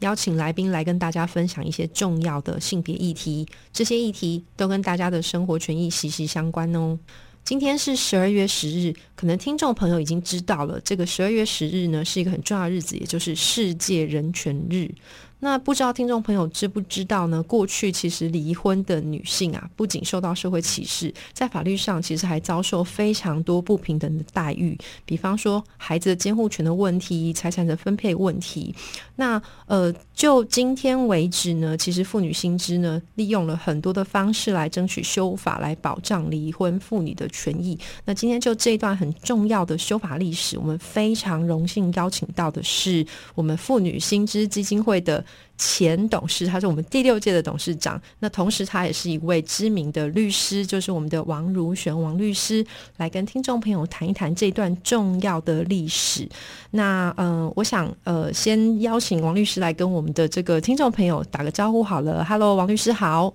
邀请来宾来跟大家分享一些重要的性别议题，这些议题都跟大家的生活权益息息相关哦。今天是十二月十日，可能听众朋友已经知道了，这个十二月十日呢是一个很重要的日子，也就是世界人权日。那不知道听众朋友知不知道呢？过去其实离婚的女性啊，不仅受到社会歧视，在法律上其实还遭受非常多不平等的待遇。比方说孩子的监护权的问题、财产的分配问题。那呃，就今天为止呢，其实妇女新知呢，利用了很多的方式来争取修法，来保障离婚妇女的权益。那今天就这一段很重要的修法历史，我们非常荣幸邀请到的是我们妇女新知基金会的。前董事，他是我们第六届的董事长。那同时，他也是一位知名的律师，就是我们的王如玄王律师，来跟听众朋友谈一谈这段重要的历史。那嗯，我想呃，先邀请王律师来跟我们的这个听众朋友打个招呼好了。Hello，王律师好。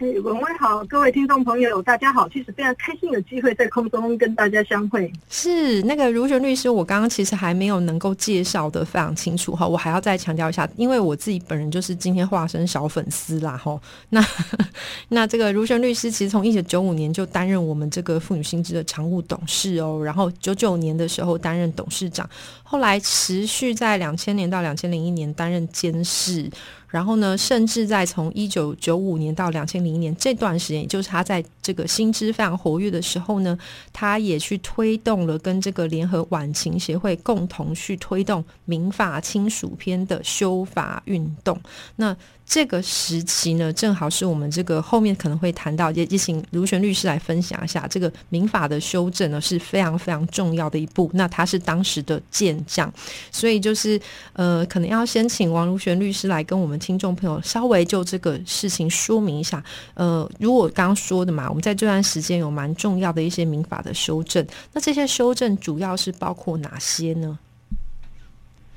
文威好，各位听众朋友，大家好！其实非常开心有机会在空中跟大家相会。是那个如璇律师，我刚刚其实还没有能够介绍的非常清楚哈，我还要再强调一下，因为我自己本人就是今天化身小粉丝啦哈。那 那这个如璇律师其实从一九九五年就担任我们这个妇女新知的常务董事哦，然后九九年的时候担任董事长，后来持续在两千年到两千零一年担任监事。然后呢，甚至在从一九九五年到两千零一年这段时间，也就是他在这个新知非常活跃的时候呢，他也去推动了跟这个联合晚晴协会共同去推动民法亲属篇的修法运动。那这个时期呢，正好是我们这个后面可能会谈到，也也请卢璇律师来分享一下这个民法的修正呢，是非常非常重要的一步。那他是当时的健将，所以就是呃，可能要先请王卢璇律师来跟我们听众朋友稍微就这个事情说明一下。呃，如果刚刚说的嘛，我们在这段时间有蛮重要的一些民法的修正，那这些修正主要是包括哪些呢？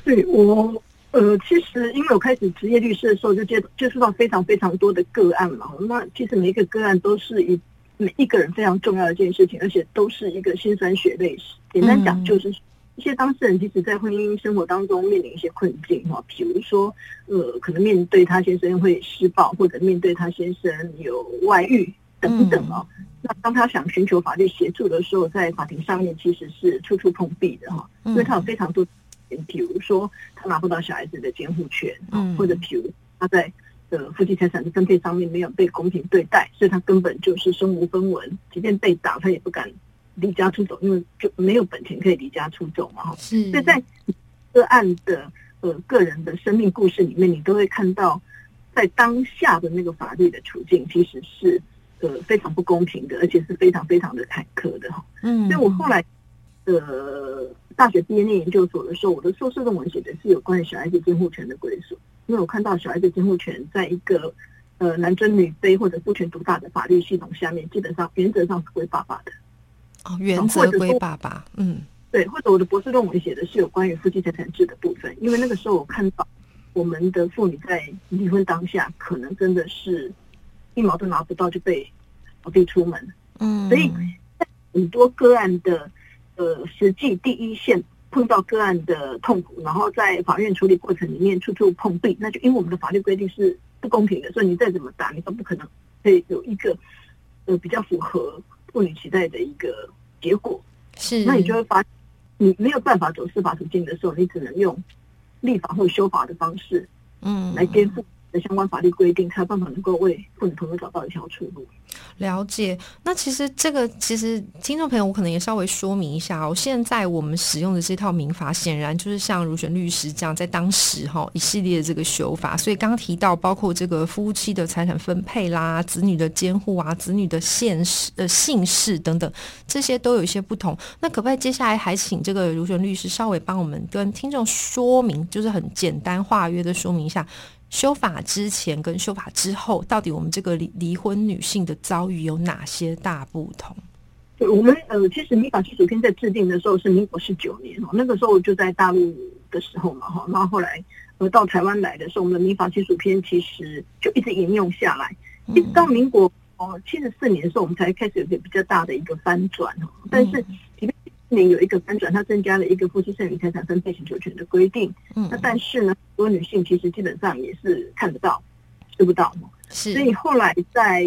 对我。呃，其实因为我开始职业律师的时候，就接接触到非常非常多的个案嘛。那其实每一个个案都是一每一个人非常重要的一件事情，而且都是一个心酸血泪史。简单讲，就是一些当事人即使，在婚姻生活当中面临一些困境哈，比如说，呃，可能面对他先生会施暴，或者面对他先生有外遇等等哦。那当他想寻求法律协助的时候，在法庭上面其实是处处碰壁的哈，因为他有非常多。比如说，他拿不到小孩子的监护权，嗯，或者比如他在呃夫妻财产的分配上面没有被公平对待，所以他根本就是身无分文，即便被打，他也不敢离家出走，因为就没有本钱可以离家出走嘛，哈。所以在个案的呃个人的生命故事里面，你都会看到，在当下的那个法律的处境其实是呃非常不公平的，而且是非常非常的坎坷的，哈。嗯，所以我后来呃。大学毕业念研究所的时候，我的硕士论文写的是有关于小孩子监护权的归属。因为我看到小孩子监护权在一个呃男尊女卑或者父权独大的法律系统下面，基本上原则上是归爸爸的。哦，原则归爸爸。嗯，对。或者我的博士论文写的是有关于夫妻财产制的部分。因为那个时候我看到我们的妇女在离婚当下，可能真的是一毛都拿不到就被扫地出门。嗯，所以在很多个案的。呃，实际第一线碰到个案的痛苦，然后在法院处理过程里面处处碰壁，那就因为我们的法律规定是不公平的，所以你再怎么打，你都不可能可以有一个呃比较符合妇女期待的一个结果。是，那你就会发，你没有办法走司法途径的时候，你只能用立法或修法的方式，嗯，来颠覆相关法律规定，才有办法能够为妇女朋友找到一条出路。了解，那其实这个其实听众朋友，我可能也稍微说明一下哦。现在我们使用的这套民法，显然就是像如选律师这样，在当时哈一系列的这个修法。所以刚提到，包括这个夫妻的财产分配啦、子女的监护啊、子女的现实呃姓氏等等，这些都有一些不同。那可不可以接下来还请这个如选律师稍微帮我们跟听众说明，就是很简单化约的说明一下，修法之前跟修法之后，到底我们这个离离婚女性的遭遇有哪些大不同？对我们呃，其实民法基础篇在制定的时候是民国十九年哦，那个时候就在大陆的时候嘛哈，然后后来呃到台湾来的时候，我们的民法亲属篇其实就一直沿用下来，一直到民国哦七十四年的时候，我们才开始有一个比较大的一个翻转哦，但是即便年有一个翻转，它增加了一个夫妻剩余财产分配请求权的规定，嗯。那但是呢，很多女性其实基本上也是看得到吃不到所以后来在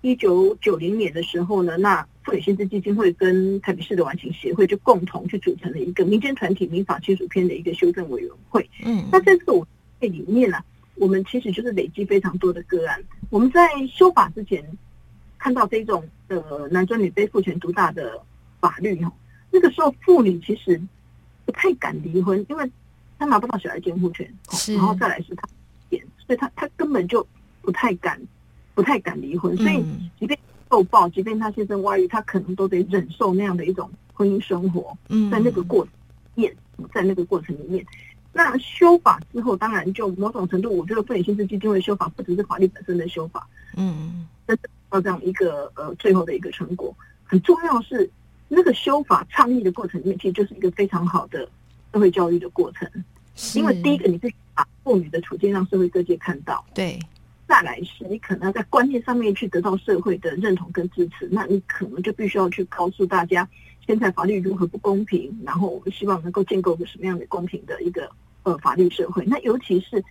一九九零年的时候呢，那妇女薪资基金会跟台北市的晚晴协会就共同去组成了一个民间团体民法亲属篇的一个修正委员会。嗯那在这个委员会里面呢、我们其实就是累积非常多的个案。我们在修法之前看到这种呃男尊女卑、父权独大的法律哦，那个时候妇女其实不太敢离婚，因为她拿不到小孩监护权，哦然后再来是他点，所以他他根本就不太敢不太敢离婚，所以嗯。即便受暴，即便他先生外遇，他可能都得忍受那样的一种婚姻生活。嗯。在那个过程在那个过程里面，那修法之后，当然就某种程度，我觉得妇女薪资基金会修法不只是法律本身的修法，嗯。到这样一个呃最后的一个成果，很重要是那个修法倡议的过程里面，其实就是一个非常好的社会教育的过程。是因为第一个，你是把妇女的处境让社会各界看到；对。再来是你可能要在观念上面去得到社会的认同跟支持，那你可能就必须要去告诉大家，现在法律如何不公平，然后我们希望能够建构个什么样的公平的一个呃法律社会。那尤其是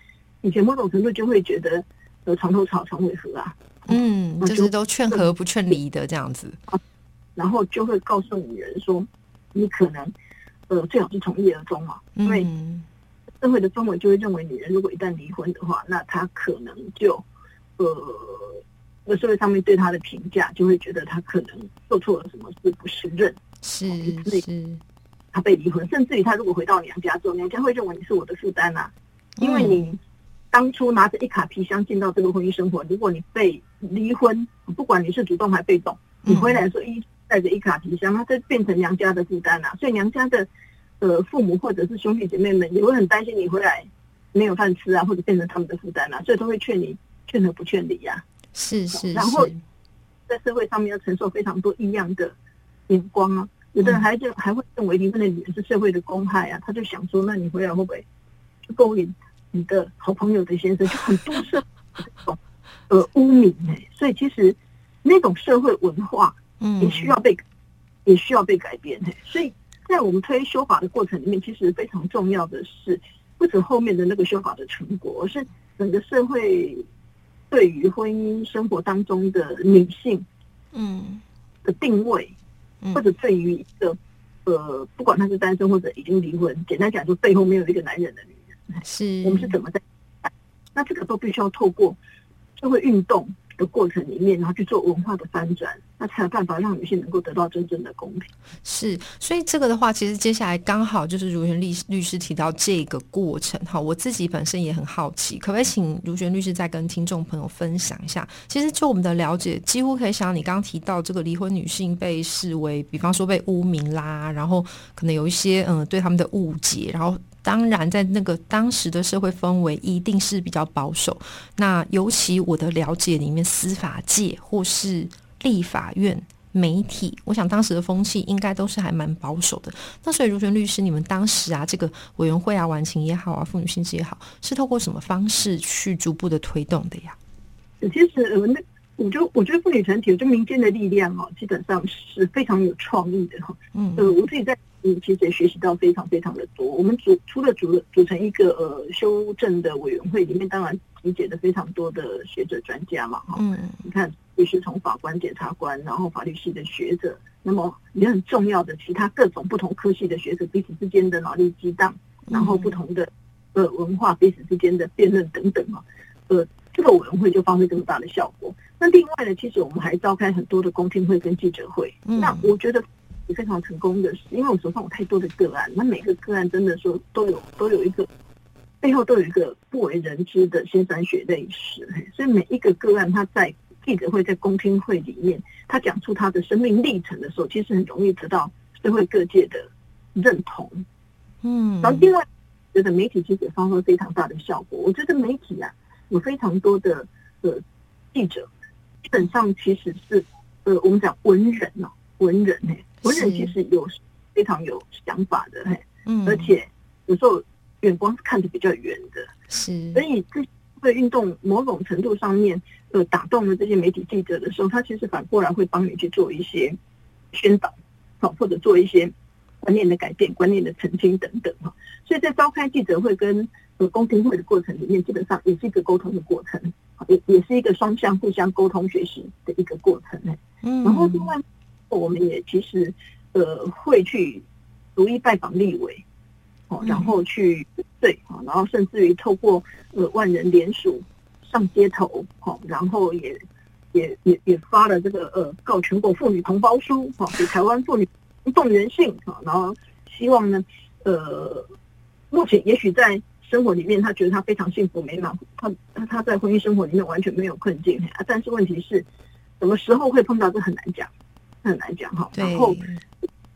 以前某种程度就会觉得，呃，床头吵，床尾和啊，嗯，就就是都劝和不劝离的这样子。然后就会告诉女人说，你可能呃最好是从一而终嘛，因为嗯社会的氛围就会认为，女人如果一旦离婚的话，那她可能就呃，那社会上面对她的评价就会觉得她可能做错了什么事，不是认，是是。她被离婚，甚至于她如果回到娘家之后，娘家会认为你是我的负担啊，因为你当初拿着一卡皮箱进到这个婚姻生活，如果你被离婚，不管你是主动还被动，你回来的时候一带着一卡皮箱，那这变成娘家的负担啊，所以娘家的呃父母或者是兄弟姐妹们也会很担心你回来没有饭吃啊，或者变成他们的负担啊，所以都会劝你劝和不劝离呀、是是，然后在社会上面要承受非常多异样的眼光啊。有的人还就还会认为离婚的女人是社会的公害啊，他就想说，那你回来会不会就勾引你的好朋友的先生？就很多社会这种呃污名哎、所以其实那种社会文化嗯也需要被、也需要被改变哎、所以在我们推修法的过程里面，其实非常重要的是，不止后面的那个修法的成果，而是整个社会对于婚姻生活当中的女性嗯的定位，嗯或者对于一个呃，不管她是单身或者已经离婚，简单讲，就背后没有一个男人的女人，是我们是怎么在？那这个都必须要透过社会运动的过程里面，然后去做文化的翻转，那才有办法让女性能够得到真正的公平。是，所以这个的话，其实接下来刚好就是如璇律律师提到这个过程哈，我自己本身也很好奇，可不可以请如璇律师再跟听众朋友分享一下？其实就我们的了解，几乎可以想你刚刚提到这个离婚女性被视为，比方说被污名啦，然后可能有一些嗯对他们的误解，然后。当然，在那个当时的社会氛围一定是比较保守。那尤其我的了解里面，司法界或是立法院、媒体，我想当时的风气应该都是还蛮保守的。那所以，如璇律师，你们当时啊，这个委员会啊、晚晴也好啊、妇女薪资也好，是透过什么方式去逐步的推动的呀？其实呃，那我就我觉得妇女团体，就民间的力量哦，基本上是非常有创意的哈。嗯呃，我自己在嗯，其实也学习到非常非常的多。我们组除了组了组成一个呃修正的委员会，里面当然集结了非常多的学者专家嘛哈。嗯你看，律师从法官、检察官，然后法律系的学者，那么也很重要的其他各种不同科系的学者彼此之间的脑力激荡，然后不同的呃文化彼此之间的辩论等等啊，呃，这个委员会就发挥这么大的效果。那另外呢，其实我们还召开很多的公听会跟记者会。嗯那我觉得也非常成功的是，因为我手上有太多的个案，那每个个案真的说都有都有一个背后都有一个不为人知的鲜酸血泪史，所以每一个个案它在记者会、在公听会里面，他讲出他的生命历程的时候，其实很容易得到社会各界的认同。嗯然后另外，觉得媒体其实也发挥非常大的效果。我觉得媒体啊，有非常多的呃记者，基本上其实是呃我们讲文人哦，文人嘿，文人其实有非常有想法的嘿，嗯，而且有时候眼光是看得比较远的，是，所以这个运动某种程度上面呃打动了这些媒体记者的时候，他其实反过来会帮你去做一些宣导，好或者做一些观念的改变、观念的澄清等等哈。所以在召开记者会跟呃公听会的过程里面，基本上也是一个沟通的过程，也也是一个双向互相沟通学习的一个过程呢。嗯，然后另外我们也其实呃会去逐一拜访立委。哦，然后去对啊，然后甚至于透过呃万人联署上街头，哈，然后也也也也发了这个呃告全国妇女同胞书，哈，给台湾妇女动员性，哈，然后希望呢，呃，目前也许在生活里面，他觉得他非常幸福美满，他他他在婚姻生活里面完全没有困境，啊但是问题是，什么时候会碰到这很难讲，很难讲哈，然后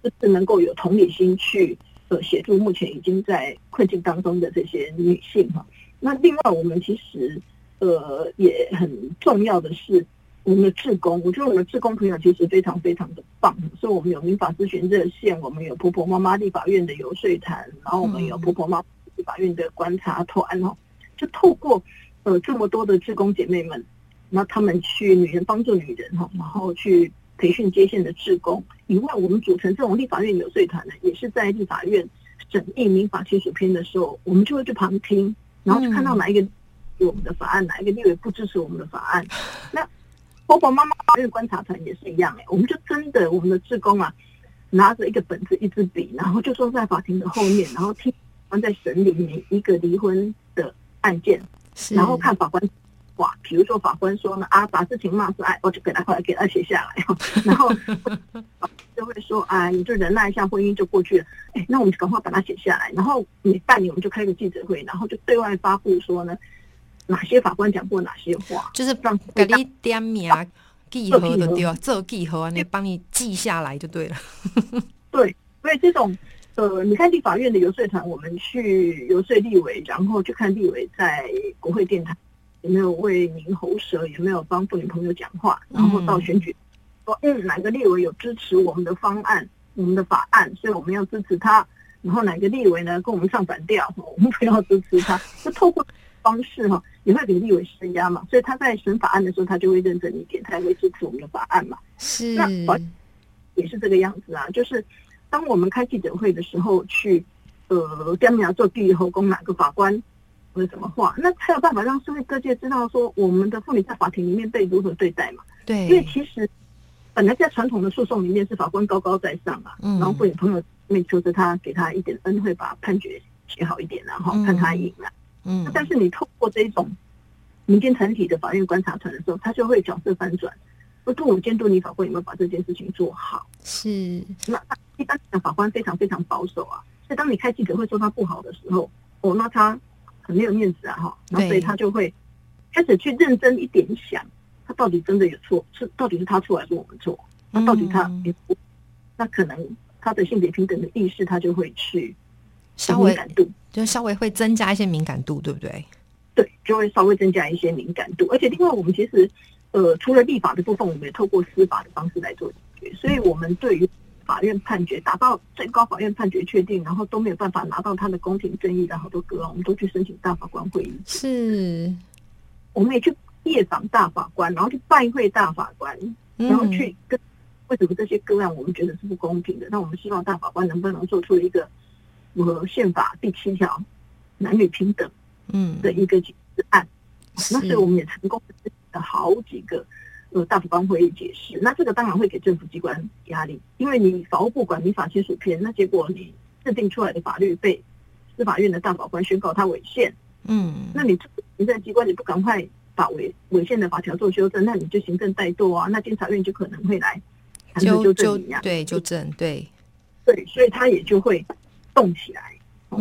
就是能够有同理心去。呃，协助目前已经在困境当中的这些女性哈。那另外，我们其实呃也很重要的是我们的志工。我觉得我们的志工朋友其实非常非常的棒。所以我们有民法咨询热线，我们有婆婆妈妈立法院的游说团，然后我们有婆婆妈立法院的观察团哦。就透过呃这么多的志工姐妹们，那他们去女人帮助女人哈，然后去。培训接线的志工以外，我们组成这种立法院有税团呢，也是在立法院审议民法亲属篇的时候，我们就会去旁听，然后就看到哪一个我们的法案，哪一个立委不支持我们的法案。那婆婆妈妈法院观察团也是一样哎，我们就真的我们的志工啊，拿着一个本子、一支笔，然后就坐在法庭的后面，然后听法官在审理每一个离婚的案件，然后看法官。哇，比如说法官说呢啊，把事情骂出来，我就给他后来给他写下来，然后就会说啊，你就忍耐一下，婚姻就过去了。哎，那我们就赶快把它写下来，然后每半年我们就开个记者会，然后就对外发布说呢，哪些法官讲过哪些话，就是让给你点名记号的对，做记号啊，你帮你记下来就对了。对，所以这种呃，你看立法院的游说团，我们去游说立委，然后去看立委在国会电台。也没有为您喉舌，也没有帮妇女朋友讲话，然后到选举说，嗯，哪个立委有支持我们的方案、我们的法案，所以我们要支持他。然后哪个立委呢，跟我们唱反调，我们不要支持他。就透过方式哈，也会给立委施压嘛。所以他在审法案的时候，他就会认真一点，他也会支持我们的法案嘛。是，那也是这个样子啊。就是当我们开记者会的时候，去呃，跟苗做第一后宫哪个法官。是什么话？那才有办法让社会各界知道说，我们的妇女在法庭里面被如何对待嘛？对，因为其实本来在传统的诉讼里面是法官高高在上啊，然后妇女朋友那求着他给他一点恩惠，把判决写好一点，然后看他赢了。嗯，但是你透过这种民间团体的法院观察团的时候，他就会角色反转，不督我监督你法官有没有把这件事情做好。是，那一般的法官非常非常保守啊，所以当你开记者会说他不好的时候，哦，那他。很没有面子啊，哈，然后所以他就会开始去认真一点想，他到底真的有错，是到底是他错还是我们错？那到底他，那可能他的性别平等的意识，他就会去稍微敏感度，就稍微会增加一些敏感度，对不对？对，就会稍微增加一些敏感度，而且另外我们其实呃，除了立法的部分，我们也透过司法的方式来做解决，所以我们对于。法院判决达到最高法院判决确定，然后都没有办法拿到他的公平正义的好多个案，我们都去申请大法官会议。是，我们也去夜访大法官，然后去拜会大法官，然后去跟为什么这些个案我们觉得是不公平的？那我们希望大法官能不能做出一个符合宪法第七条男女平等嗯的一个解释案？那所以我们也成功的好几个。呃，大法官会议解释，那这个当然会给政府机关压力，因为你法务部管民法亲属篇，那结果你制定出来的法律被司法院的大法官宣告它违宪，嗯，那你行政机关你不赶快把违违宪的法条做修正，那你就行政怠惰啊，那监察院就可能会来纠正你呀，对，纠正，对，对，所以他也就会动起来，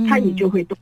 他也就会动。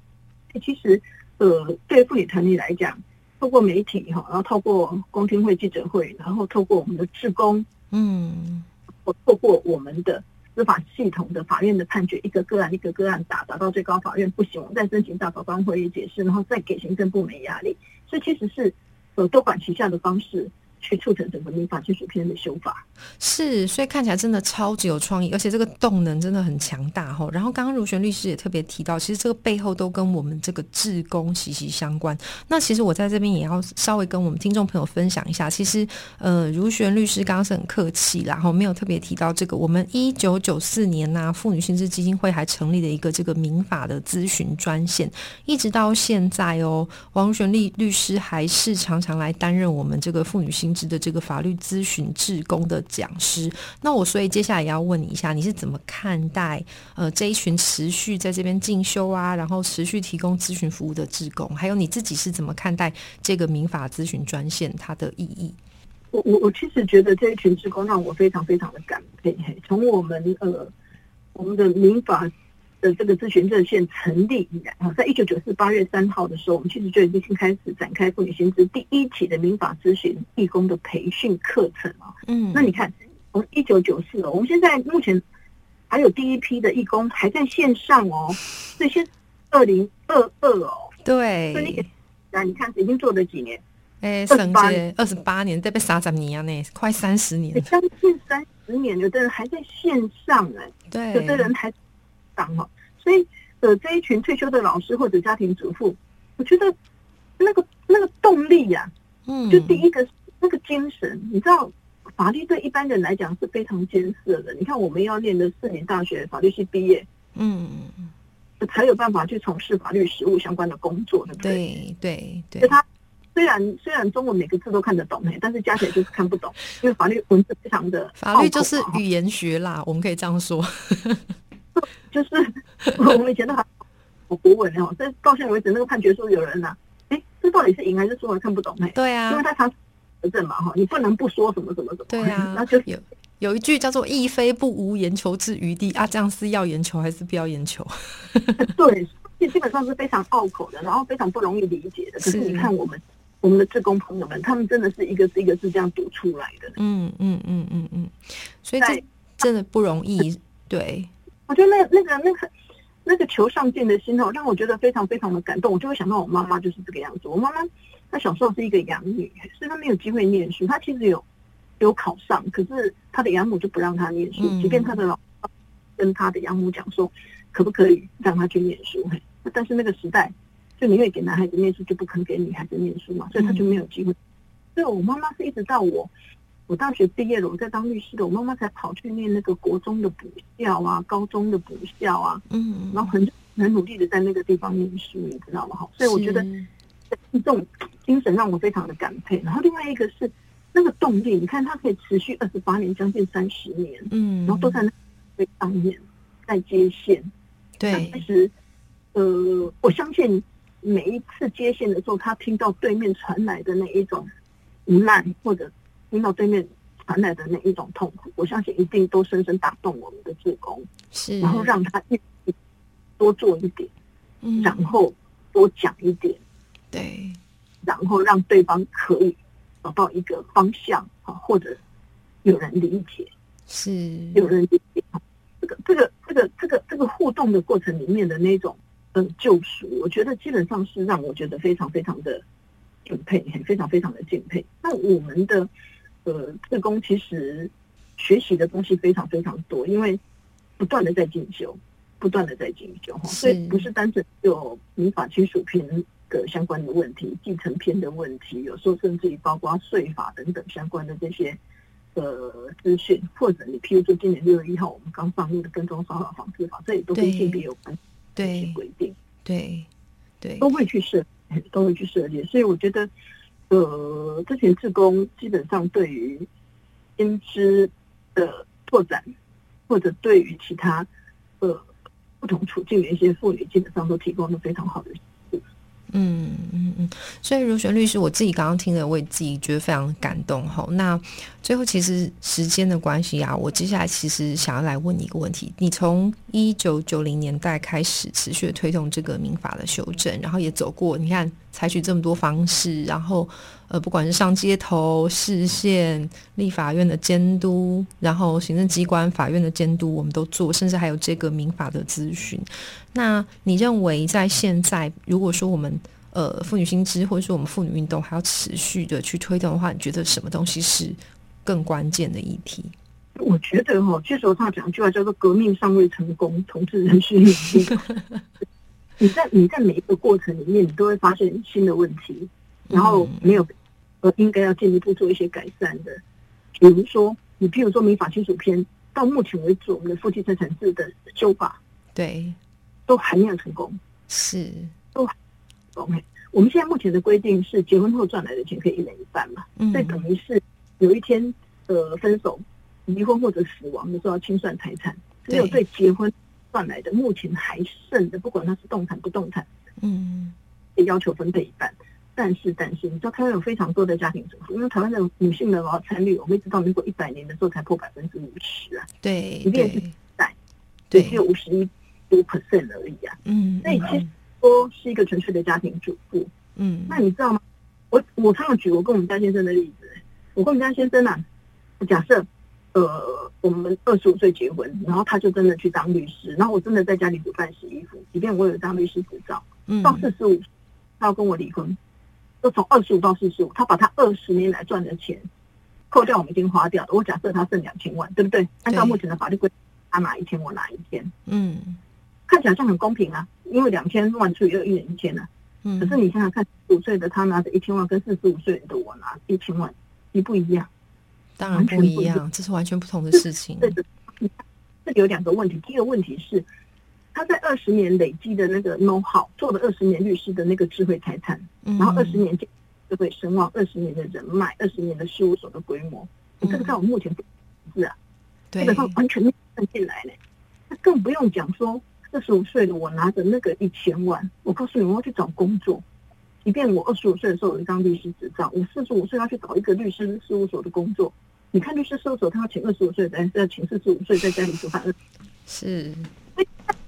其实，呃，对妇女团体来讲。透过媒体哈，然后透过公听会、记者会，然后透过我们的志工，嗯，或透过我们的司法系统的法院的判决，一个个案一个个案打，打到最高法院不行，我们再申请大法官会议解释，然后再给行政部门压力。所以其实是呃多管齐下的方式。去促成整个民法亲属篇的修法是，所以看起来真的超级有创意，而且这个动能真的很强大哈。然后刚刚如璇律师也特别提到，其实这个背后都跟我们这个志工息息相关。那其实我在这边也要稍微跟我们听众朋友分享一下，其实呃，如璇律师刚刚是很客气，然后没有特别提到这个。我们一九九四年呐，妇女薪资基金会还成立了一个这个民法的咨询专线，一直到现在哦，王璇律律师还是常常来担任我们这个妇女薪。的这个法律咨询志工的讲师，那我所以接下来也要问你一下，你是怎么看待呃这一群持续在这边进修啊，然后持续提供咨询服务的志工，还有你自己是怎么看待这个民法咨询专线它的意义？我我我其实觉得这一群志工让我非常非常的感佩，从我们呃我们的民法。的这个咨询热线成立以来啊，在一九九四八月三号的时候，我们其实就已经开始展开妇女薪资第一期的民法咨询义工的培训课程啊。嗯，那你看，从一九九四哦，我们现在目前还有第一批的义工还在线上哦，这些二零二二哦，对，所以你那你看已经做了几年？哎，二十八年，二十八年，这被三十年呢，快三十年，将近三十年，有的人还在线上哎，对，有的人还上哈。所以，呃，这一群退休的老师或者家庭主妇，我觉得那个那个动力呀，嗯，就第一个那个精神，你知道，法律对一般人来讲是非常艰涩的。你看，我们要念的四年大学法律系毕业，嗯嗯嗯，才有办法去从事法律实务相关的工作，对不对？对对对。他虽然虽然中文每个字都看得懂，但是加起来就是看不懂，因为法律文字非常的，法律就是语言学啦，我们可以这样说。就是我们以前都还我国文哦，在到现在为止，那个判决书有人呐，哎，这到底是赢还是输？还看不懂哎。对啊，因为他常得证嘛哈，你不能不说什么什么什么。对啊，那就有有一句叫做“亦非不无言求之余地”啊，这样是要言求还是不要言求？对，这基本上是非常拗口的，然后非常不容易理解的。可是你看我们我们的志工朋友们，他们真的是一个是一个是这样读出来的。嗯嗯嗯嗯嗯，所以这真的不容易。对。我觉得那那个那个那个求上进的心哦，让我觉得非常非常的感动。我就会想到我妈妈就是这个样子。我妈妈她小时候是一个养女，所以她没有机会念书。她其实有有考上，可是她的养母就不让她念书。即便她的老跟她的养母讲说，可不可以让她去念书？但是那个时代就宁愿给男孩子念书，就不肯给女孩子念书嘛，所以她就没有机会。所以我妈妈是一直到我。我大学毕业了，我在当律师的，我妈妈才跑去念那个国中的补校啊，高中的补校啊，嗯，然后很很努力的在那个地方念书，你知道吗？哈，所以我觉得这种精神让我非常的感佩。然后另外一个是那个动力，你看它可以持续二十八年，将近三十年，嗯，然后都在那上面在接线。对，其实呃，我相信每一次接线的时候，他听到对面传来的那一种无奈或者。听到对面传来的那一种痛苦，我相信一定都深深打动我们的志工，是，然后让他一多做一点，嗯，然后多讲一点，对，然后让对方可以找到一个方向啊，或者有人理解，是，有人理解，这个这个这个这个这个互动的过程里面的那种嗯救赎，我觉得基本上是让我觉得非常非常的敬佩，非常非常的敬佩。那我们的。呃，自工其实学习的东西非常非常多，因为不断的在进修，不断的在进修哈，所以不是单纯就民法亲属篇的相关的问题，继承篇的问题，有时候甚至于包括税法等等相关的这些呃资讯，或者你譬如说今年六月一号我们刚上路的跟踪骚扰防治法，这也都跟性别有关对。规定，对。对，都会去设，都会去设计，所以我觉得。呃，这群志工基本上对于薪资的拓展，或者对于其他呃不同处境的一些妇女，基本上都提供了非常好的。嗯嗯嗯，所以如璇律师，我自己刚刚听了，我也自己觉得非常感动哈。那最后其实时间的关系啊，我接下来其实想要来问你一个问题：你从一九九零年代开始持续推动这个民法的修正，然后也走过，你看采取这么多方式，然后呃，不管是上街头、市县、立法院的监督，然后行政机关、法院的监督，我们都做，甚至还有这个民法的咨询。那你认为在现在，如果说我们呃妇女新知或者说我们妇女运动还要持续的去推动的话，你觉得什么东西是更关键的议题？我觉得哈，这时候他讲一句话叫做“革命尚未成功，同志仍需努力”。你在你在每一个过程里面，你都会发现新的问题，然后没有呃应该要进一步做一些改善的。比如说，你譬如说民法亲属篇，到目前为止，我们的夫妻财产制的修法，对，都还没有成功。是，都 OK。我们现在目前的规定是，结婚后赚来的钱可以一人一半嘛？嗯所以等于是有一天呃分手、离婚或者死亡的时候要清算财产，只有对对结婚赚来的目前还剩的，不管它是动产不动产，嗯也要求分配一半。但是，但是，你知道台湾有非常多的家庭主妇，因为台湾的女性的劳参率，我们一直到民国一百年的时候才破百分之五十啊，对一定是对在对也只有五十一多 percent 而已啊。嗯所以其实说是一个纯粹的家庭主妇，嗯那你知道吗？我我常常举我跟我们家先生的例子，我跟我们家先生啊，假设呃我们二十五岁结婚，然后他就真的去当律师，然后我真的在家里煮饭洗衣服，即便我有当律师执照，嗯到四十五他要跟我离婚，就从二十五到四十五，他把他二十年来赚的钱扣掉我们已经花掉的，我假设他剩两千万，对不对？按照目前的法律规定，他拿一千，我拿一千，嗯看起来好像很公平啊，因为两千万除以二，一人一千啊。嗯，可是你想想看，五岁的他拿着一千万，跟四十五岁的我拿一千万，一不一样？当然不一样，这是完全不同的事情。这个这个有两个问题。第一个问题是，他在二十年累积的那个 know how，做了二十年律师的那个智慧财产，嗯然后二十年就会声望，二十年的人脉，二十年的事务所的规模，你这个在我目前不是啊，基本上完全算进来呢。那更不用讲说，二十五岁的我拿着那个一千万，我告诉你，我要去找工作。即便我二十五岁的时候有一张律师执照，我四十五岁要去找一个律师事务所的工作。你看律师事务所，他要请二十五岁的，还是要请四十五岁在家里煮饭？是，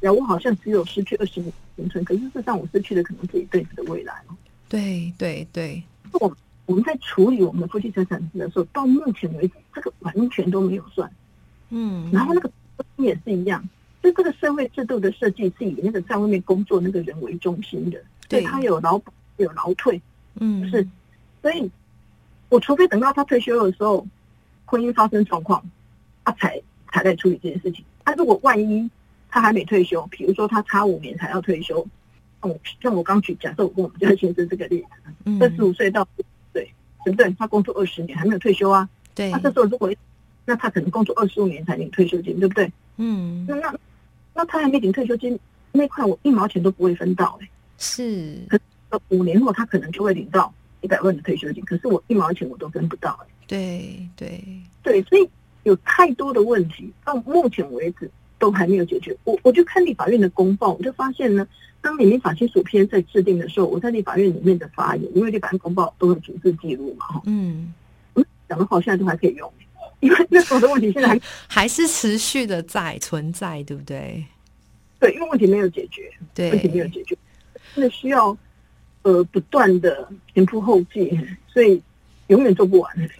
然后我好像只有失去二十年青春，可是事实上我失去的可能是一辈子的未来哦。对对对，我我们在处理我们的夫妻财产制的时候，到目前为止，这个完全都没有算。嗯，然后那个也是一样，就这个社会制度的设计是以那个在外面工作那个人为中心的，对。他有劳保有劳退，嗯。是，所以我除非等到他退休的时候，婚姻发生状况，他才才在处理这件事情。他、如果万一他还没退休，比如说他差五年才要退休，像我像我刚举假设我跟我们家先生这个例子，嗯二十五岁到四十岁，对不对？他工作二十年还没有退休啊，对那这时候如果那他可能工作二十五年才领退休金，对不对？嗯那那那他还没领退休金那块，我一毛钱都不会分到哎、是，可，五年后他可能就会领到一百万的退休金，可是我一毛钱我都分不到哎、对对，对，所以有太多的问题，到目前为止都还没有解决。我我就看立法院的公报，我就发现呢，当年民法亲属篇在制定的时候，我在立法院里面的发言，因为立法院公报都有逐字记录嘛，哈，嗯，讲的好，现在都还可以用，因为那时候的问题现在还 还是持续的在存在，对不对？对，因为问题没有解决，对，问题没有解决，真的需要呃不断的前仆后继，所以永远做不完。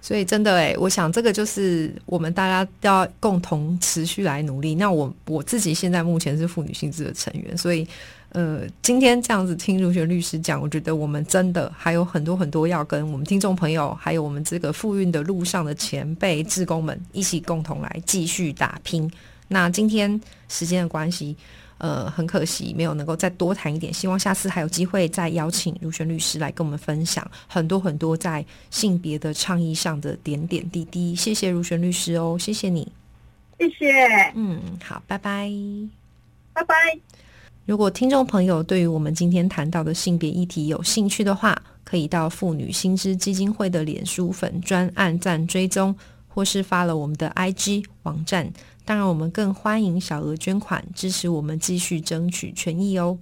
所以真的诶，我想这个就是我们大家要共同持续来努力。那我我自己现在目前是妇女性质的成员，所以呃，今天这样子听如学律师讲，我觉得我们真的还有很多很多要跟我们听众朋友，还有我们这个妇运的路上的前辈志工们一起共同来继续打拼。那今天时间的关系。呃，很可惜没有能够再多谈一点，希望下次还有机会再邀请如璇律师来跟我们分享很多很多在性别的倡议上的点点滴滴。谢谢如璇律师哦，谢谢你。谢谢，嗯，好，拜拜。拜拜。如果听众朋友对于我们今天谈到的性别议题有兴趣的话，可以到妇女新知基金会的脸书粉专按赞追踪，或是发了我们的 IG 网站。当然我们更欢迎小额捐款支持我们继续争取权益哦。